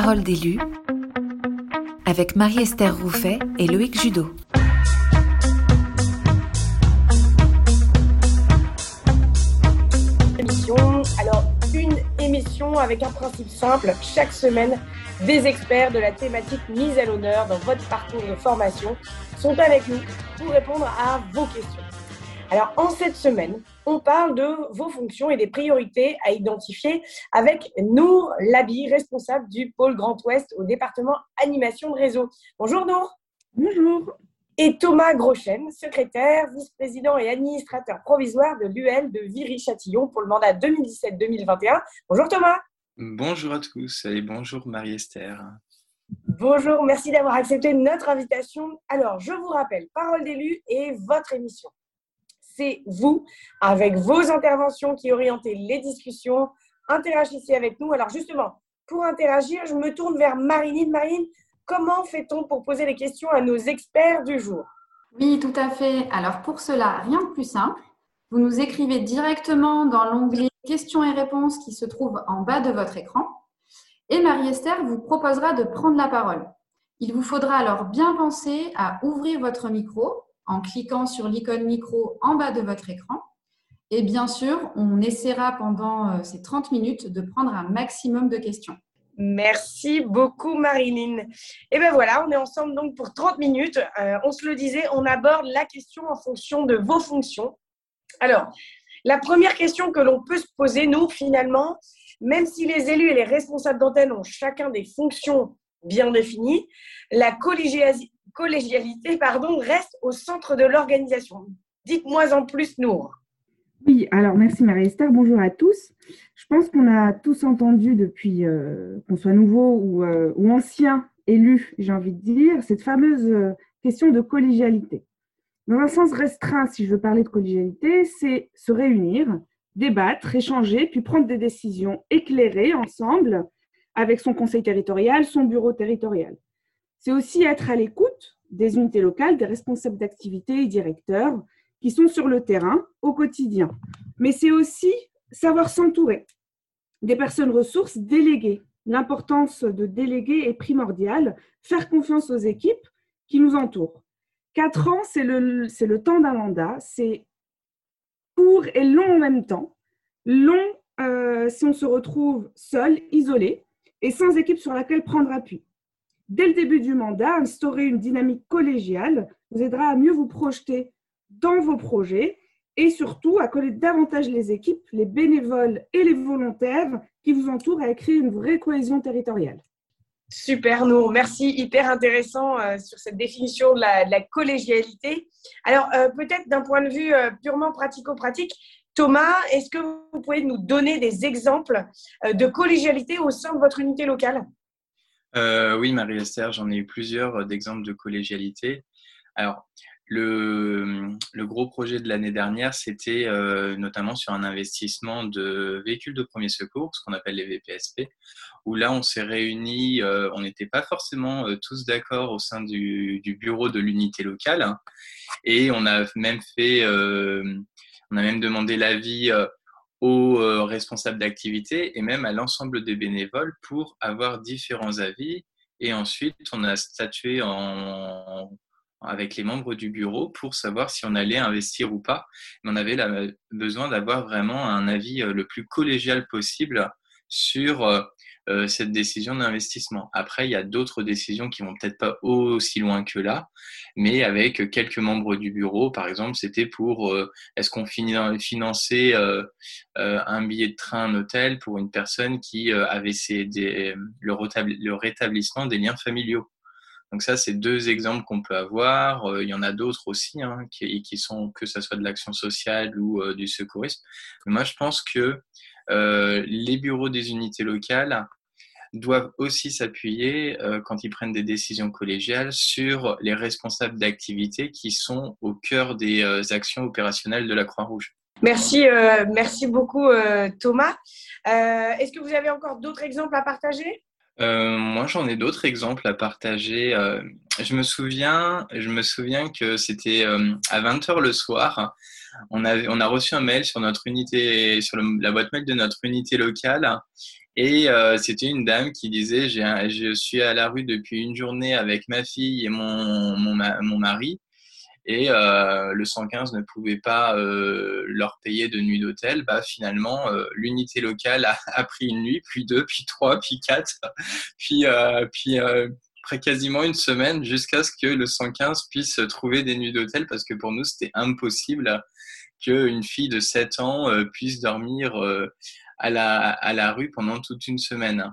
Parole d'élu avec Marie-Esther Rouffet et Loïc Judo. Alors, une émission avec un principe simple. Chaque semaine, des experts de la thématique mise à l'honneur dans votre parcours de formation sont avec nous pour répondre à vos questions. Alors, en cette semaine, on parle de vos fonctions et des priorités à identifier avec Nour Labi, responsable du pôle Grand Ouest au département animation de réseau. Bonjour Nour. Bonjour. Et Thomas Groschen, secrétaire, vice-président et administrateur provisoire de l'UL de Viry-Châtillon pour le mandat 2017-2021. Bonjour Thomas. Bonjour à tous et bonjour Marie-Esther. Bonjour, merci d'avoir accepté notre invitation. Alors, je vous rappelle, Parole d'élu et votre émission c'est vous, avec vos interventions qui orientez les discussions. Interagissez avec nous. Alors justement, pour interagir, je me tourne vers Marilyn. Marilyn, comment fait-on pour poser les questions à nos experts du jour? Oui, tout à fait. Alors pour cela, rien de plus simple. Vous nous écrivez directement dans l'onglet questions et réponses qui se trouve en bas de votre écran. Et Marie-Esther vous proposera de prendre la parole. Il vous faudra alors bien penser à ouvrir votre micro en cliquant sur l'icône micro en bas de votre écran. Et bien sûr, on essaiera pendant euh, ces 30 minutes de prendre un maximum de questions. Merci beaucoup, Marilyn. Et bien voilà, on est ensemble donc pour 30 minutes. Euh, on se le disait, on aborde la question en fonction de vos fonctions. Alors, la première question que l'on peut se poser, nous, finalement, même si les élus et les responsables d'antenne ont chacun des fonctions bien définies, la collégialité collégialité pardon, reste au centre de l'organisation. Dites-moi en plus, Nour. Oui, alors merci Marie-Esther, bonjour à tous. Je pense qu'on a tous entendu depuis euh, qu'on soit nouveau ou, euh, ou ancien élu, j'ai envie de dire, cette fameuse euh, question de collégialité. Dans un sens restreint, si je veux parler de collégialité, c'est se réunir, débattre, échanger, puis prendre des décisions éclairées ensemble avec son conseil territorial, son bureau territorial. C'est aussi être à l'écoute des unités locales, des responsables d'activité et directeurs qui sont sur le terrain au quotidien. Mais c'est aussi savoir s'entourer des personnes ressources déléguées. L'importance de déléguer est primordiale. Faire confiance aux équipes qui nous entourent. Quatre ans, c'est le, temps d'un mandat. C'est court et long en même temps. Long euh, si on se retrouve seul, isolé et sans équipe sur laquelle prendre appui dès le début du mandat, instaurer une dynamique collégiale vous aidera à mieux vous projeter dans vos projets et surtout à connaître davantage les équipes, les bénévoles et les volontaires qui vous entourent à créer une vraie cohésion territoriale. Super, Nour. Merci. Hyper intéressant euh, sur cette définition de la, collégialité. Alors, euh, peut-être d'un point de vue euh, purement pratico-pratique, Thomas, est-ce que vous pouvez nous donner des exemples de collégialité au sein de votre unité locale? Euh, oui, Marie-Esther, j'en ai eu plusieurs euh, d'exemples de collégialité. Alors, le, gros projet de l'année dernière, c'était euh, notamment sur un investissement de véhicules de premier secours, ce qu'on appelle les VPSP, où là, on s'est réunis, on n'était pas forcément tous d'accord au sein du, bureau de l'unité locale, hein, et on a même fait, on a même demandé l'avis aux euh, responsables d'activité et même à l'ensemble des bénévoles pour avoir différents avis. Et ensuite, on a statué en, avec les membres du bureau pour savoir si on allait investir ou pas. On avait la, besoin d'avoir vraiment un avis euh, le plus collégial possible sur euh, euh, cette décision d'investissement. Après, il y a d'autres décisions qui vont peut-être pas aussi loin que là, mais avec quelques membres du bureau, par exemple, c'était pour euh, est-ce qu'on finançait euh, un billet de train, un hôtel pour une personne qui avait des, le, rétablissement des liens familiaux. Donc ça, c'est deux exemples qu'on peut avoir. il y en a d'autres aussi, hein, qui, qui, sont que ce soit de l'action sociale ou du secourisme. Mais moi, je pense que les bureaux des unités locales doivent aussi s'appuyer, euh, quand ils prennent des décisions collégiales, sur les responsables d'activité qui sont au cœur des euh, actions opérationnelles de la Croix-Rouge. Merci, euh, merci beaucoup Thomas. Est-ce que vous avez encore d'autres exemples à partager? Moi, j'en ai d'autres exemples à partager. je me souviens, je me souviens que c'était à 20h le soir. On, avait, on a reçu un mail sur notre unité, sur la boîte mail de notre unité locale Et euh, c'était une dame qui disait Je suis à la rue depuis une journée avec ma fille et mon, mon, mon mari. Et euh, le 115 ne pouvait pas euh, leur payer de nuit d'hôtel. Bah, finalement, l'unité locale a, pris une nuit, puis deux, puis trois, puis quatre, puis, puis après quasiment une semaine jusqu'à ce que le 115 puisse trouver des nuits d'hôtel parce que pour nous, c'était impossible qu'une fille de 7 ans puisse dormir à la, à la rue pendant toute une semaine.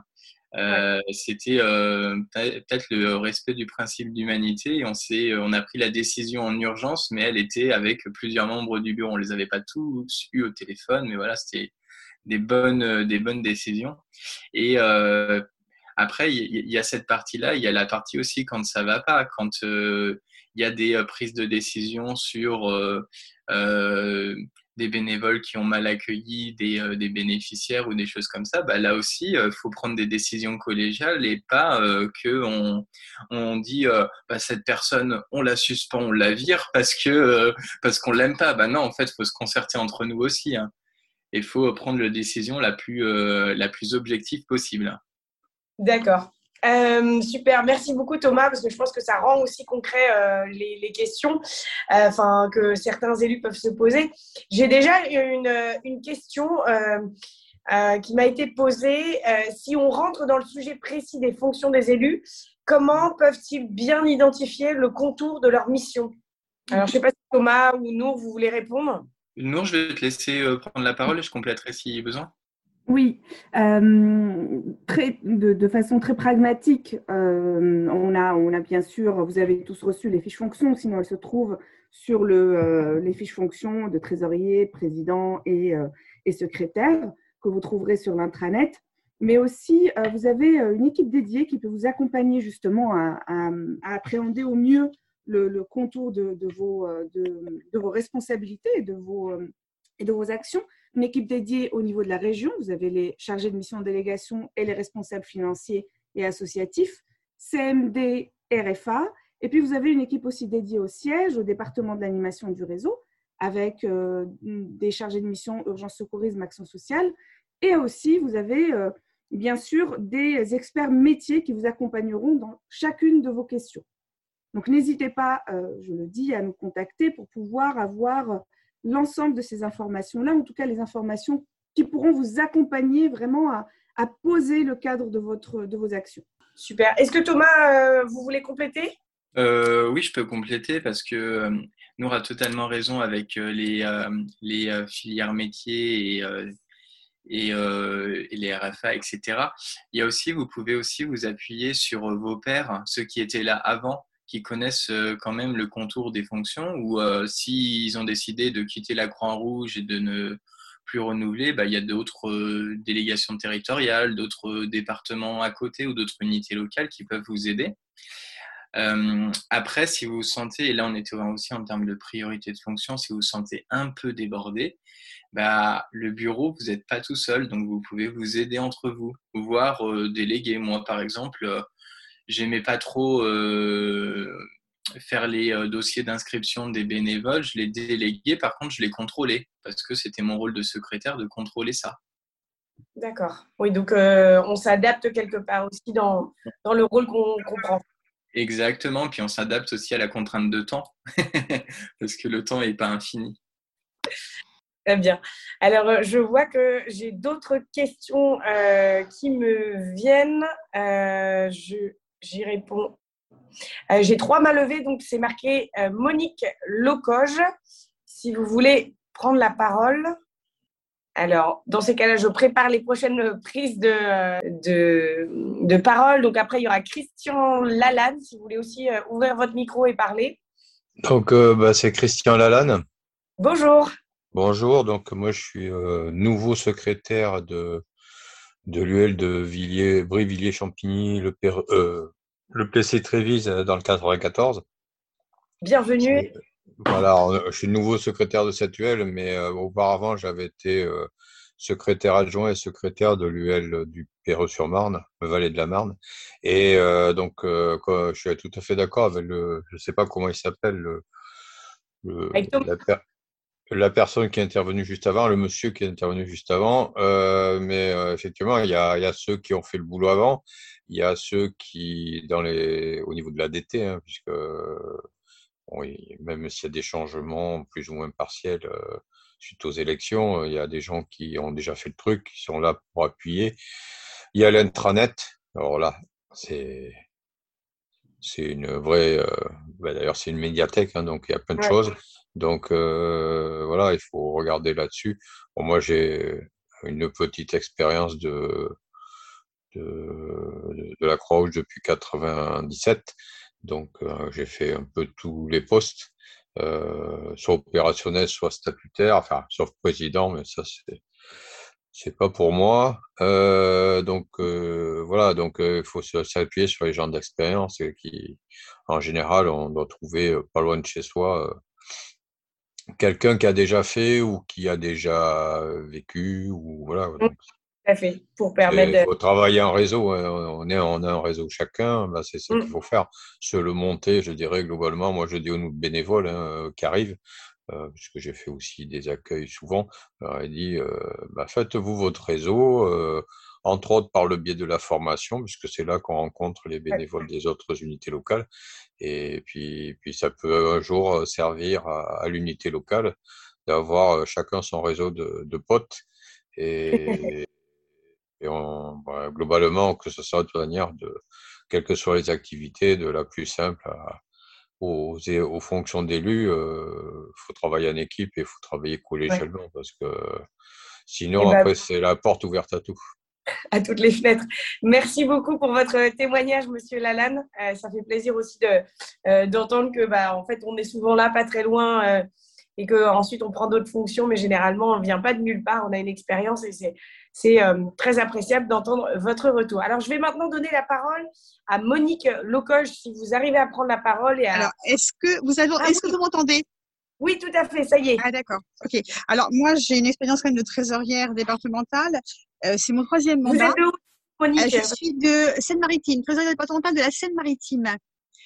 Euh, c'était euh, peut-être le respect du principe d'humanité on, on a pris la décision en urgence, mais elle était avec plusieurs membres du bureau. On les avait pas tous eu au téléphone, mais voilà, c'était des bonnes, des bonnes décisions. Et euh, après, il y, a cette partie-là, il y a la partie aussi quand ça va pas, quand il y a des prises de décision sur des bénévoles qui ont mal accueilli des, euh, bénéficiaires ou des choses comme ça, bah, là aussi, il euh, faut prendre des décisions collégiales et pas euh, que on, on dit bah, cette personne, on la suspend, on la vire parce que parce qu'on l'aime pas. Bah non, en fait, faut se concerter entre nous aussi. Hein. Il faut prendre la décision la plus, la plus objective possible. D'accord. Euh, super, merci beaucoup Thomas, parce que je pense que ça rend aussi concret euh, les, questions euh, que certains élus peuvent se poser. J'ai déjà une, une question qui m'a été posée. si on rentre dans le sujet précis des fonctions des élus, comment peuvent-ils bien identifier le contour de leur mission? Alors, je ne sais pas si Thomas ou Nour, vous voulez répondre? Nour, je vais te laisser prendre la parole et je compléterai si besoin. Oui, euh, de, façon très pragmatique, euh, on, a, on a bien sûr, vous avez tous reçu les fiches fonctions, sinon elles se trouvent sur euh, les fiches fonctions de trésorier, président et, secrétaire que vous trouverez sur l'intranet. Mais aussi, vous avez une équipe dédiée qui peut vous accompagner justement à, appréhender au mieux le, contour de, vos, responsabilités et de vos actions une équipe dédiée au niveau de la région. Vous avez les chargés de mission délégation et les responsables financiers et associatifs, CMD, RFA. Et puis, vous avez une équipe aussi dédiée au siège, au département de l'animation du réseau, avec euh, des chargés de mission urgence secourisme, action sociale. Et aussi, vous avez euh, bien sûr des experts métiers qui vous accompagneront dans chacune de vos questions. Donc, n'hésitez pas, euh, je le dis, à nous contacter pour pouvoir avoir l'ensemble de ces informations-là, en tout cas les informations qui pourront vous accompagner vraiment à, poser le cadre de, votre, de vos actions. Super. Est-ce que Thomas, euh, vous voulez compléter? Euh, Oui, je peux compléter parce que euh, Nour a totalement raison avec les, les filières métiers et, et, et, les RFA, etc. Il y a aussi, vous pouvez aussi vous appuyer sur vos pairs, ceux qui étaient là avant qui connaissent euh, quand même le contour des fonctions ou euh, s'ils ont décidé de quitter la Croix-Rouge et de ne plus renouveler, bah, il y a d'autres euh, délégations territoriales, d'autres départements à côté ou d'autres unités locales qui peuvent vous aider. après, si vous vous sentez, et là on était aussi en termes de priorité de fonction, si vous vous sentez un peu débordé, bah, le bureau, vous n'êtes pas tout seul, donc vous pouvez vous aider entre vous, voire déléguer. Moi, par exemple, j'aimais pas trop euh, faire les euh, dossiers d'inscription des bénévoles. Je les déléguais, par contre, je les contrôlais parce que c'était mon rôle de secrétaire de contrôler ça. D'accord. Oui, donc euh, on s'adapte quelque part aussi dans, dans le rôle qu'on prend. Exactement, puis on s'adapte aussi à la contrainte de temps, parce que le temps n'est pas infini. Très bien. Alors, je vois que j'ai d'autres questions qui me viennent. je J'y réponds. Euh, j'ai trois mains levées, donc c'est marqué euh, Monique Locoge. Si vous voulez prendre la parole. Alors, dans ces cas-là, je prépare les prochaines prises de, de, parole. Donc après, il y aura Christian Lalanne, si vous voulez aussi euh, ouvrir votre micro et parler. Donc, bah, c'est Christian Lalanne. Bonjour. Bonjour, donc moi je suis nouveau secrétaire de, de l'UL de Villiers, Brie-Villiers-Champigny, le, euh, le PC Trévise euh, dans le 94. Bienvenue. Voilà, je suis nouveau secrétaire de cette UL, mais euh, auparavant j'avais été secrétaire adjoint et secrétaire de l'UL du Perreux-sur-Marne, Vallée de la Marne. Et donc, je suis tout à fait d'accord avec le, je ne sais pas comment il s'appelle, le, la personne qui est intervenue juste avant, le monsieur qui est intervenu juste avant. Euh, mais euh, effectivement, il y, a, il y, a, ceux qui ont fait le boulot avant. Il y a ceux qui, dans les, au niveau de la DT, hein, puisque bon, même s'il y a des changements plus ou moins partiels euh, suite aux élections, il y a des gens qui ont déjà fait le truc, qui sont là pour appuyer. Il y a l'intranet. Alors là, c'est c'est une vraie. Euh, bah, D'ailleurs, c'est une médiathèque, hein, donc il y a plein de choses. Donc euh, voilà, il faut regarder là-dessus. Bon, moi, j'ai une petite expérience de, de, de la Croix-Rouge depuis 97. Donc euh, j'ai fait un peu tous les postes, euh, soit opérationnels, soit statutaires, enfin, sauf président, mais ça, c'est c'est pas pour moi. Euh, donc euh, voilà, donc il faut s'appuyer sur les gens d'expérience qui, en général, on doit trouver pas loin de chez soi quelqu'un qui a déjà fait ou qui a déjà vécu ou voilà. Donc, Tout à fait, pour permettre. Il faut travailler en réseau. Hein. On est, on a un réseau chacun. C'est ça qu'il faut faire. Se le monter, je dirais globalement. Moi, je dis aux bénévoles hein, qui arrivent, euh, puisque j'ai fait aussi des accueils souvent, il dit euh, bah, faites-vous votre réseau, euh, entre autres par le biais de la formation, puisque c'est là qu'on rencontre les bénévoles des autres unités locales. Et puis, puis ça peut un jour servir à, à l'unité locale d'avoir chacun son réseau de, de potes. Et, et on, bah, globalement, que ce soit de manière de, quelles que soient les activités, de la plus simple à, aux, aux fonctions d'élus, il euh, faut travailler en équipe et il faut travailler collégialement ouais. parce que sinon, ben, après, c'est la porte ouverte à tout. À toutes les fenêtres. Merci beaucoup pour votre témoignage, Monsieur Lalanne. Euh, ça fait plaisir aussi d'entendre de, euh, que, bah, en fait, on est souvent là, pas très loin, euh, et qu'ensuite on prend d'autres fonctions, mais généralement, on ne vient pas de nulle part. On a une expérience et c'est c'est euh, très appréciable d'entendre votre retour. Alors, je vais maintenant donner la parole à Monique Locoge, si vous arrivez à prendre la parole. Et à... Alors, est-ce que vous avez, ah, est-ce que vous m'entendez? Oui, tout à fait, ça y est. Ah d'accord, ok. Alors moi, j'ai une expérience quand même de trésorière départementale. Euh, c'est mon troisième mandat. Vous êtes Monique euh, Je suis de Seine-Maritime, trésorière départementale de la Seine-Maritime.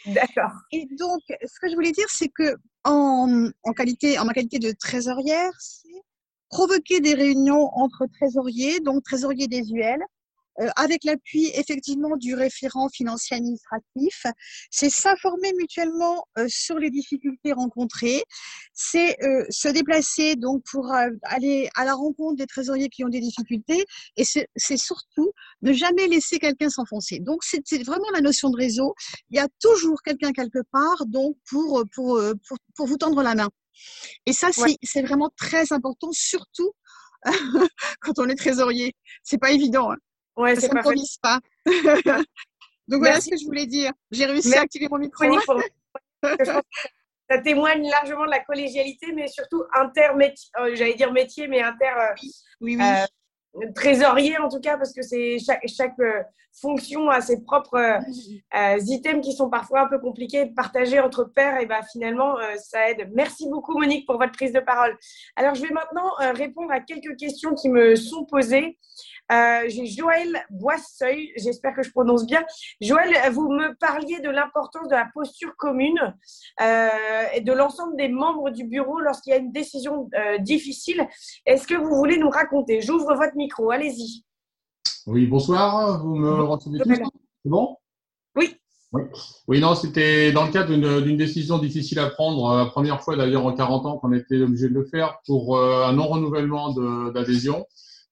D'accord. Et donc, ce que je voulais dire, c'est que en, en, qualité, en ma qualité de trésorière, c'est provoquer des réunions entre trésoriers, donc trésoriers désuels, euh, avec l'appui effectivement du référent financier administratif. C'est s'informer mutuellement euh, sur les difficultés rencontrées. C'est euh, se déplacer donc pour euh, aller à la rencontre des trésoriers qui ont des difficultés. Et c'est surtout ne jamais laisser quelqu'un s'enfoncer. Donc c'est vraiment la notion de réseau. Il y a toujours quelqu'un quelque part donc pour, pour, pour, pour vous tendre la main. Et ça, ouais. c'est vraiment très important, surtout quand on est trésorier. C'est pas évident. Hein. Ouais, ça ne s'improvise pas. Donc voilà ce que je voulais dire. J'ai réussi Merci. à activer mon micro. ça témoigne largement de la collégialité, mais surtout intermétier, euh, j'allais dire métier, mais inter. Euh, oui, oui. Euh, trésorier en tout cas parce que c'est chaque, chaque euh, fonction a ses propres items qui sont parfois un peu compliqués de partager entre pairs et ben finalement ça aide. Merci beaucoup Monique pour votre prise de parole. Alors je vais maintenant répondre à quelques questions qui me sont posées. Euh, J'ai Joël Boisseuil, j'espère que je prononce bien. Joël, vous me parliez de l'importance de la posture commune euh, et de l'ensemble des membres du bureau lorsqu'il y a une décision euh, difficile. Est-ce que vous voulez nous raconter? J'ouvre votre micro, allez-y. Oui, bonsoir, vous me recevez tous C'est bon? Oui. Oui. oui, non, c'était dans le cadre d'une décision difficile à prendre, la première fois d'ailleurs en 40 ans qu'on était obligé de le faire pour un non-renouvellement d'adhésion.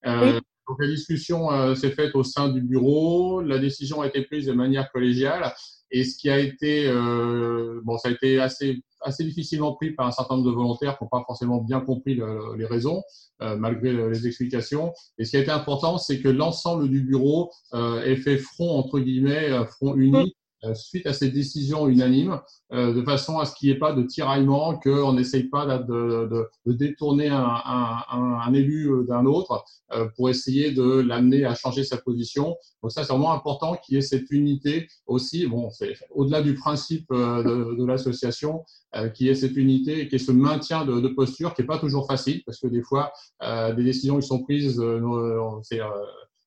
Euh, oui. Donc la discussion euh, s'est faite au sein du bureau, la décision a été prise de manière collégiale. Et ce qui a été euh, bon, ça a été assez assez difficilement pris par un certain nombre de volontaires qui n'ont pas forcément bien compris le, les raisons euh, malgré les explications. Et ce qui a été important, c'est que l'ensemble du bureau euh, ait fait front entre guillemets, front uni euh, suite à cette décision unanime, euh, de façon à ce qu'il n'y ait pas de tiraillement, qu'on n'essaye pas de, détourner un, élu euh, d'un autre euh, pour essayer de l'amener à changer sa position. Donc ça, c'est vraiment important qu'il y ait cette unité aussi. Bon, c'est au-delà du principe euh, de, de l'association, euh, qu'il y ait cette unité et qu'il y ait ce maintien de, posture qui n'est pas toujours facile, parce que des fois, des décisions qui sont prises,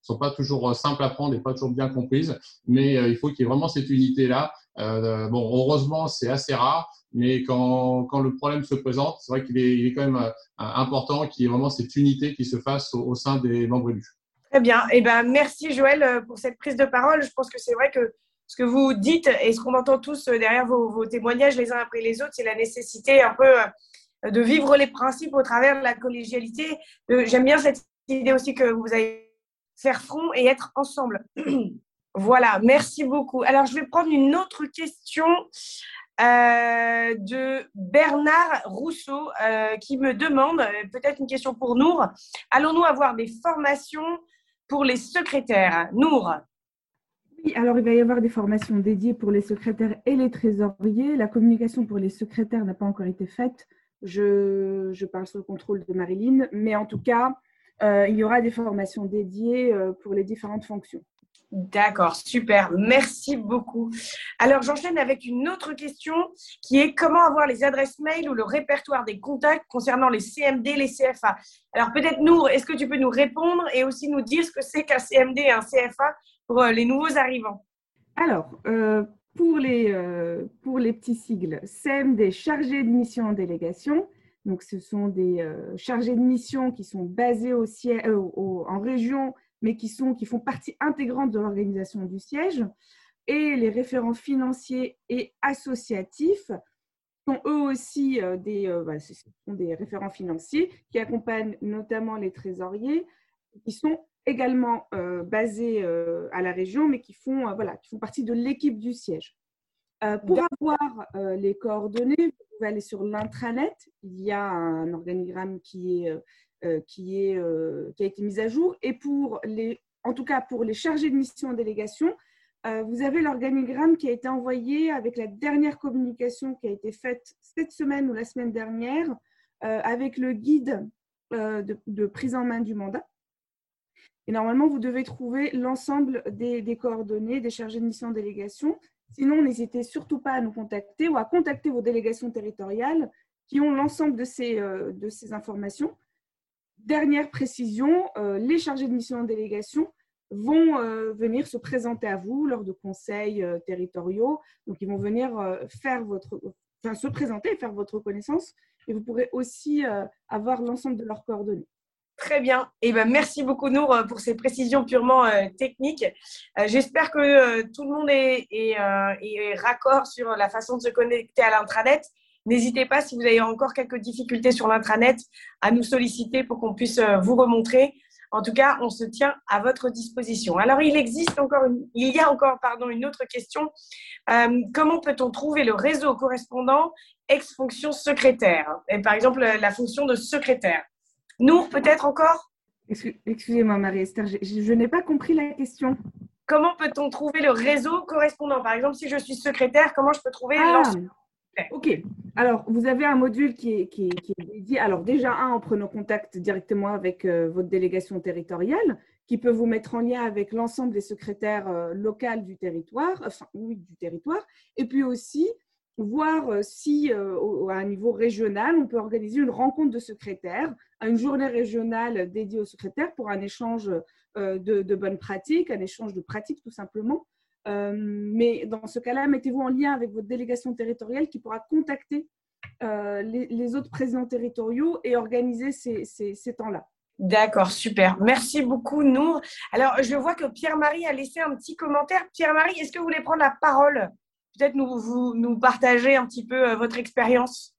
sont pas toujours simples à prendre et pas toujours bien comprises, mais il faut qu'il y ait vraiment cette unité-là. bon, heureusement, c'est assez rare, mais quand, quand le problème se présente, c'est vrai qu'il est, quand même important qu'il y ait vraiment cette unité qui se fasse au, sein des membres élus. Très bien. Eh ben, merci Joël pour cette prise de parole. Je pense que c'est vrai que ce que vous dites et ce qu'on entend tous derrière vos, témoignages les uns après les autres, c'est la nécessité un peu euh, de vivre les principes au travers de la collégialité. J'aime bien cette idée aussi que vous allez faire front et être ensemble. voilà, merci beaucoup. Alors, je vais prendre une autre question euh, de Bernard Rousseau euh, qui me demande, peut-être une question pour Nour, allons-nous avoir des formations pour les secrétaires? Nour oui, alors il va y avoir des formations dédiées pour les secrétaires et les trésoriers. La communication pour les secrétaires n'a pas encore été faite. Je, je, parle sous le contrôle de Marilyn, mais en tout cas, euh, il y aura des formations dédiées euh, pour les différentes fonctions. D'accord, super, merci beaucoup. Alors j'enchaîne avec une autre question qui est comment avoir les adresses mail ou le répertoire des contacts concernant les CMD, les CFA. Alors peut-être Nour, est-ce que tu peux nous répondre et aussi nous dire ce que c'est qu'un CMD et un CFA pour euh, les nouveaux arrivants? Alors, euh, pour, les, euh, pour les petits sigles, CMD, chargé de mission en délégation. Donc, ce sont des chargés de mission qui sont basés au, en région, mais qui, sont, qui font partie intégrante de l'organisation du siège. Et les référents financiers et associatifs sont eux aussi des, bah, des référents financiers qui accompagnent notamment les trésoriers, qui sont également euh, basés euh, à la région, mais qui font, euh, voilà, qui font partie de l'équipe du siège. Pour avoir les coordonnées, vous pouvez aller sur l'intranet. Il y a un organigramme qui, est, qui, est, qui a été mis à jour. Et pour les, en tout cas pour les chargés de mission en délégation, vous avez l'organigramme qui a été envoyé avec la dernière communication qui a été faite cette semaine ou la semaine dernière, avec le guide de, de, prise en main du mandat. Et normalement, vous devez trouver l'ensemble des, coordonnées des chargés de mission en délégation. Sinon, n'hésitez surtout pas à nous contacter ou à contacter vos délégations territoriales qui ont l'ensemble de ces, euh, informations. Dernière précision, euh, les chargés de mission en délégation vont euh, venir se présenter à vous lors de conseils territoriaux. Donc, ils vont venir faire se présenter faire votre connaissance. Et vous pourrez aussi avoir l'ensemble de leurs coordonnées. Très bien. Et eh ben, merci beaucoup, Nour, euh, pour ces précisions purement euh, techniques. Euh, j'espère que tout le monde est, raccord sur la façon de se connecter à l'intranet. N'hésitez pas, si vous avez encore quelques difficultés sur l'intranet, à nous solliciter pour qu'on puisse vous remontrer. En tout cas, on se tient à votre disposition. Alors, il existe encore, il y a encore, pardon, une autre question. comment peut-on trouver le réseau correspondant ex-fonction secrétaire? Et par exemple, la fonction de secrétaire. Nous, peut-être encore Excusez-moi, Marie-Esther, je, n'ai pas compris la question. Comment peut-on trouver le réseau correspondant? Par exemple, si je suis secrétaire, comment je peux trouver ah, Ok. Alors, vous avez un module qui est, qui, dédié. Alors, déjà, un, en prenant contact directement avec euh, votre délégation territoriale, qui peut vous mettre en lien avec l'ensemble des secrétaires euh, locaux du territoire, enfin, oui, du territoire. Et puis aussi, voir euh, si, euh, à un niveau régional, on peut organiser une rencontre de secrétaires, une journée régionale dédiée aux secrétaires pour un échange euh, de, bonnes pratiques, un échange de pratiques tout simplement. mais dans ce cas-là, mettez-vous en lien avec votre délégation territoriale qui pourra contacter les, autres présidents territoriaux et organiser ces, ces temps-là. D'accord, super. Merci beaucoup, Nour. Alors, je vois que Pierre-Marie a laissé un petit commentaire. Pierre-Marie, est-ce que vous voulez prendre la parole? Peut-être nous, vous, nous partager un petit peu euh, votre expérience?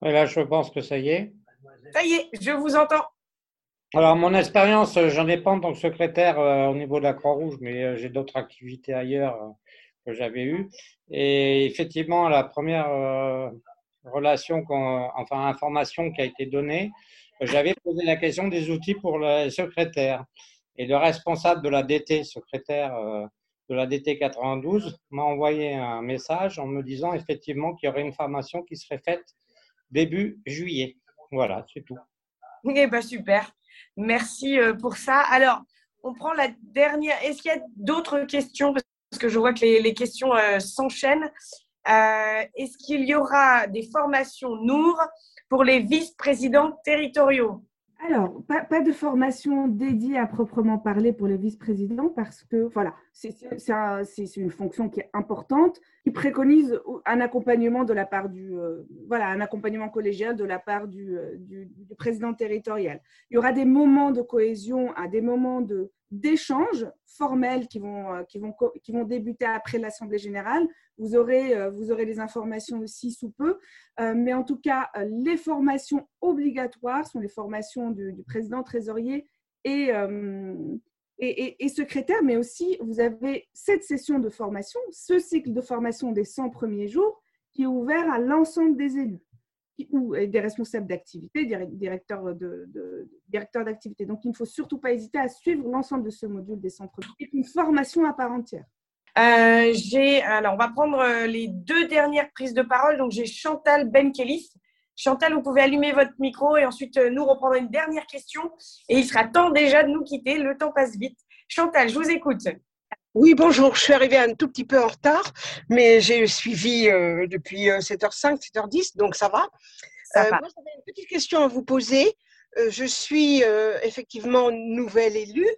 Là, je pense que ça y est. Ça y est, je vous entends. Alors, mon expérience, euh, j'en ai pas en tant que secrétaire euh, au niveau de la Croix-Rouge, mais j'ai d'autres activités ailleurs que j'avais eues. Et effectivement, la première relation, enfin information qui a été donnée, j'avais posé la question des outils pour le secrétaire. Et le responsable de la DT, secrétaire de la DT 92 m'a envoyé un message en me disant effectivement qu'il y aurait une formation qui serait faite début juillet. Voilà, c'est tout. Eh bien, super. Merci euh, pour ça. Alors, on prend la dernière. Est-ce qu'il y a d'autres questions? Parce que je vois que les, questions euh, s'enchaînent. Euh, est-ce qu'il y aura des formations NOUR pour les vice-présidents territoriaux? Alors, pas, de formation dédiée à proprement parler pour les vice-présidents parce que voilà, c'est une fonction qui est importante, qui préconise un accompagnement de la part du euh, voilà, un accompagnement collégial de la part du, euh, du, président territorial. Il y aura des moments de cohésion, à des moments de d'échanges formels qui vont, euh, qui, vont, qui vont débuter après l'Assemblée générale. Vous aurez, vous aurez les informations aussi sous peu. Mais en tout cas, les formations obligatoires sont les formations du, président trésorier et, et, secrétaire, mais aussi vous avez cette session de formation, ce cycle de formation des 100 premiers jours qui est ouvert à l'ensemble des élus ou des responsables d'activité, directeurs de, directeurs d'activité. Donc, il ne faut surtout pas hésiter à suivre l'ensemble de ce module des centres. C'est une formation à part entière. Euh, j'ai, alors, on va prendre euh, les deux dernières prises de parole. Donc, j'ai Chantal Benkelis. Chantal, vous pouvez allumer votre micro et ensuite euh, nous reprendre une dernière question. Et il sera temps déjà de nous quitter. Le temps passe vite. Chantal, je vous écoute. Oui, bonjour. Je suis arrivée un tout petit peu en retard, mais j'ai suivi euh, depuis 7h05, euh, 7h10, donc ça va. Ça euh, va. Moi, j'avais une petite question à vous poser. je suis effectivement nouvelle élue.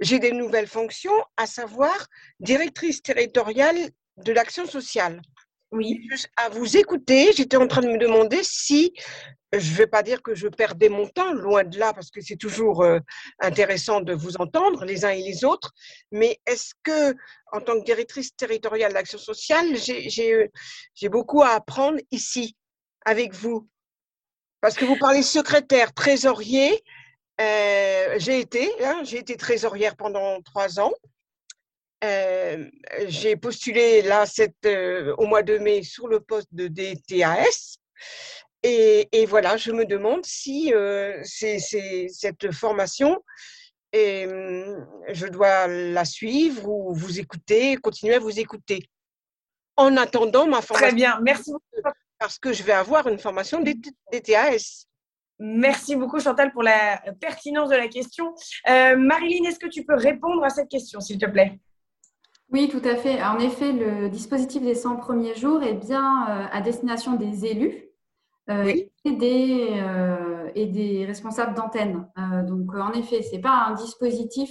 J'ai des nouvelles fonctions, à savoir directrice territoriale de l'action sociale. Oui. À vous écouter, j'étais en train de me demander si je ne vais pas dire que je perdais mon temps, loin de là, parce que c'est toujours euh, intéressant de vous entendre les uns et les autres. Mais est-ce que, en tant que directrice territoriale d'action sociale, j'ai beaucoup à apprendre ici, avec vous? Parce que vous parlez secrétaire, trésorier. Euh, j'ai été, hein, j'ai été trésorière pendant trois ans. Euh, j'ai postulé là cette, au mois de mai sur le poste de DTAS. Et, voilà, je me demande si euh, c'est cette formation, et, je dois la suivre ou vous écouter, continuer à vous écouter. En attendant ma formation. Très bien, merci beaucoup. Parce que je vais avoir une formation DTAS. Merci beaucoup Chantal pour la pertinence de la question. Euh, Marilyn, est-ce que tu peux répondre à cette question, s'il te plaît? Oui, tout à fait. En effet, le dispositif des 100 premiers jours est bien euh, à destination des élus euh, et, des, euh, et des responsables d'antenne. Donc, en effet, ce n'est pas un dispositif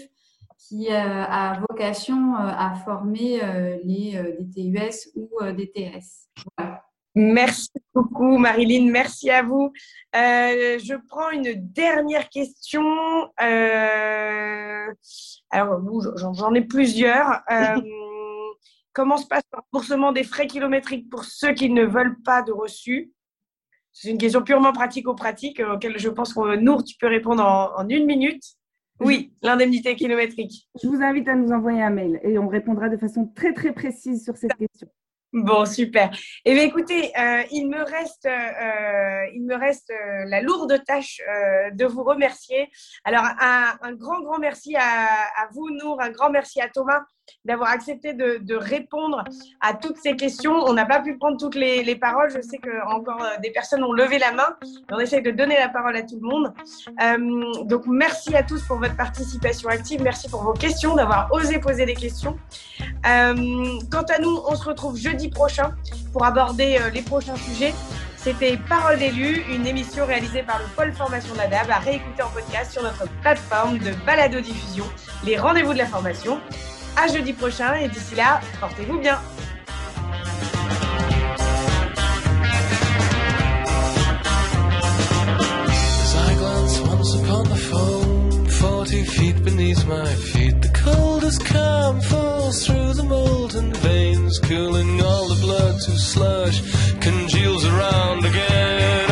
qui a vocation à former les DTUS ou DTS. Merci beaucoup, Marilyn. Merci à vous. je prends une dernière question. alors, j'en ai plusieurs. comment se passe le remboursement des frais kilométriques pour ceux qui ne veulent pas de reçu? C'est une question purement pratico-pratique euh, auquel je pense que Nour, tu peux répondre en, une minute. Oui, l'indemnité kilométrique. Je vous invite à nous envoyer un mail et on répondra de façon très très précise sur cette question. Bon, super. Eh bien, écoutez, euh, il me reste, euh, il me reste la lourde tâche de vous remercier. Alors, un, un grand, grand merci à, à, vous, Nour, un grand merci à Thomas d'avoir accepté de, répondre à toutes ces questions. On n'a pas pu prendre toutes les, paroles. Je sais que encore euh, des personnes ont levé la main. On essaie de donner la parole à tout le monde. Euh, donc, merci à tous pour votre participation active. Merci pour vos questions, d'avoir osé poser des questions. Euh, quant à nous, on se retrouve jeudi prochain pour aborder les prochains sujets. C'était Parole d'élu, une émission réalisée par le pôle formation de la DAB à réécouter en podcast sur notre plateforme de balado diffusion, les rendez-vous de la formation à jeudi prochain et d'ici là, portez-vous bien. feet beneath my feet. The cold has come, falls through the molten veins, cooling all the blood to slush, congeals around again.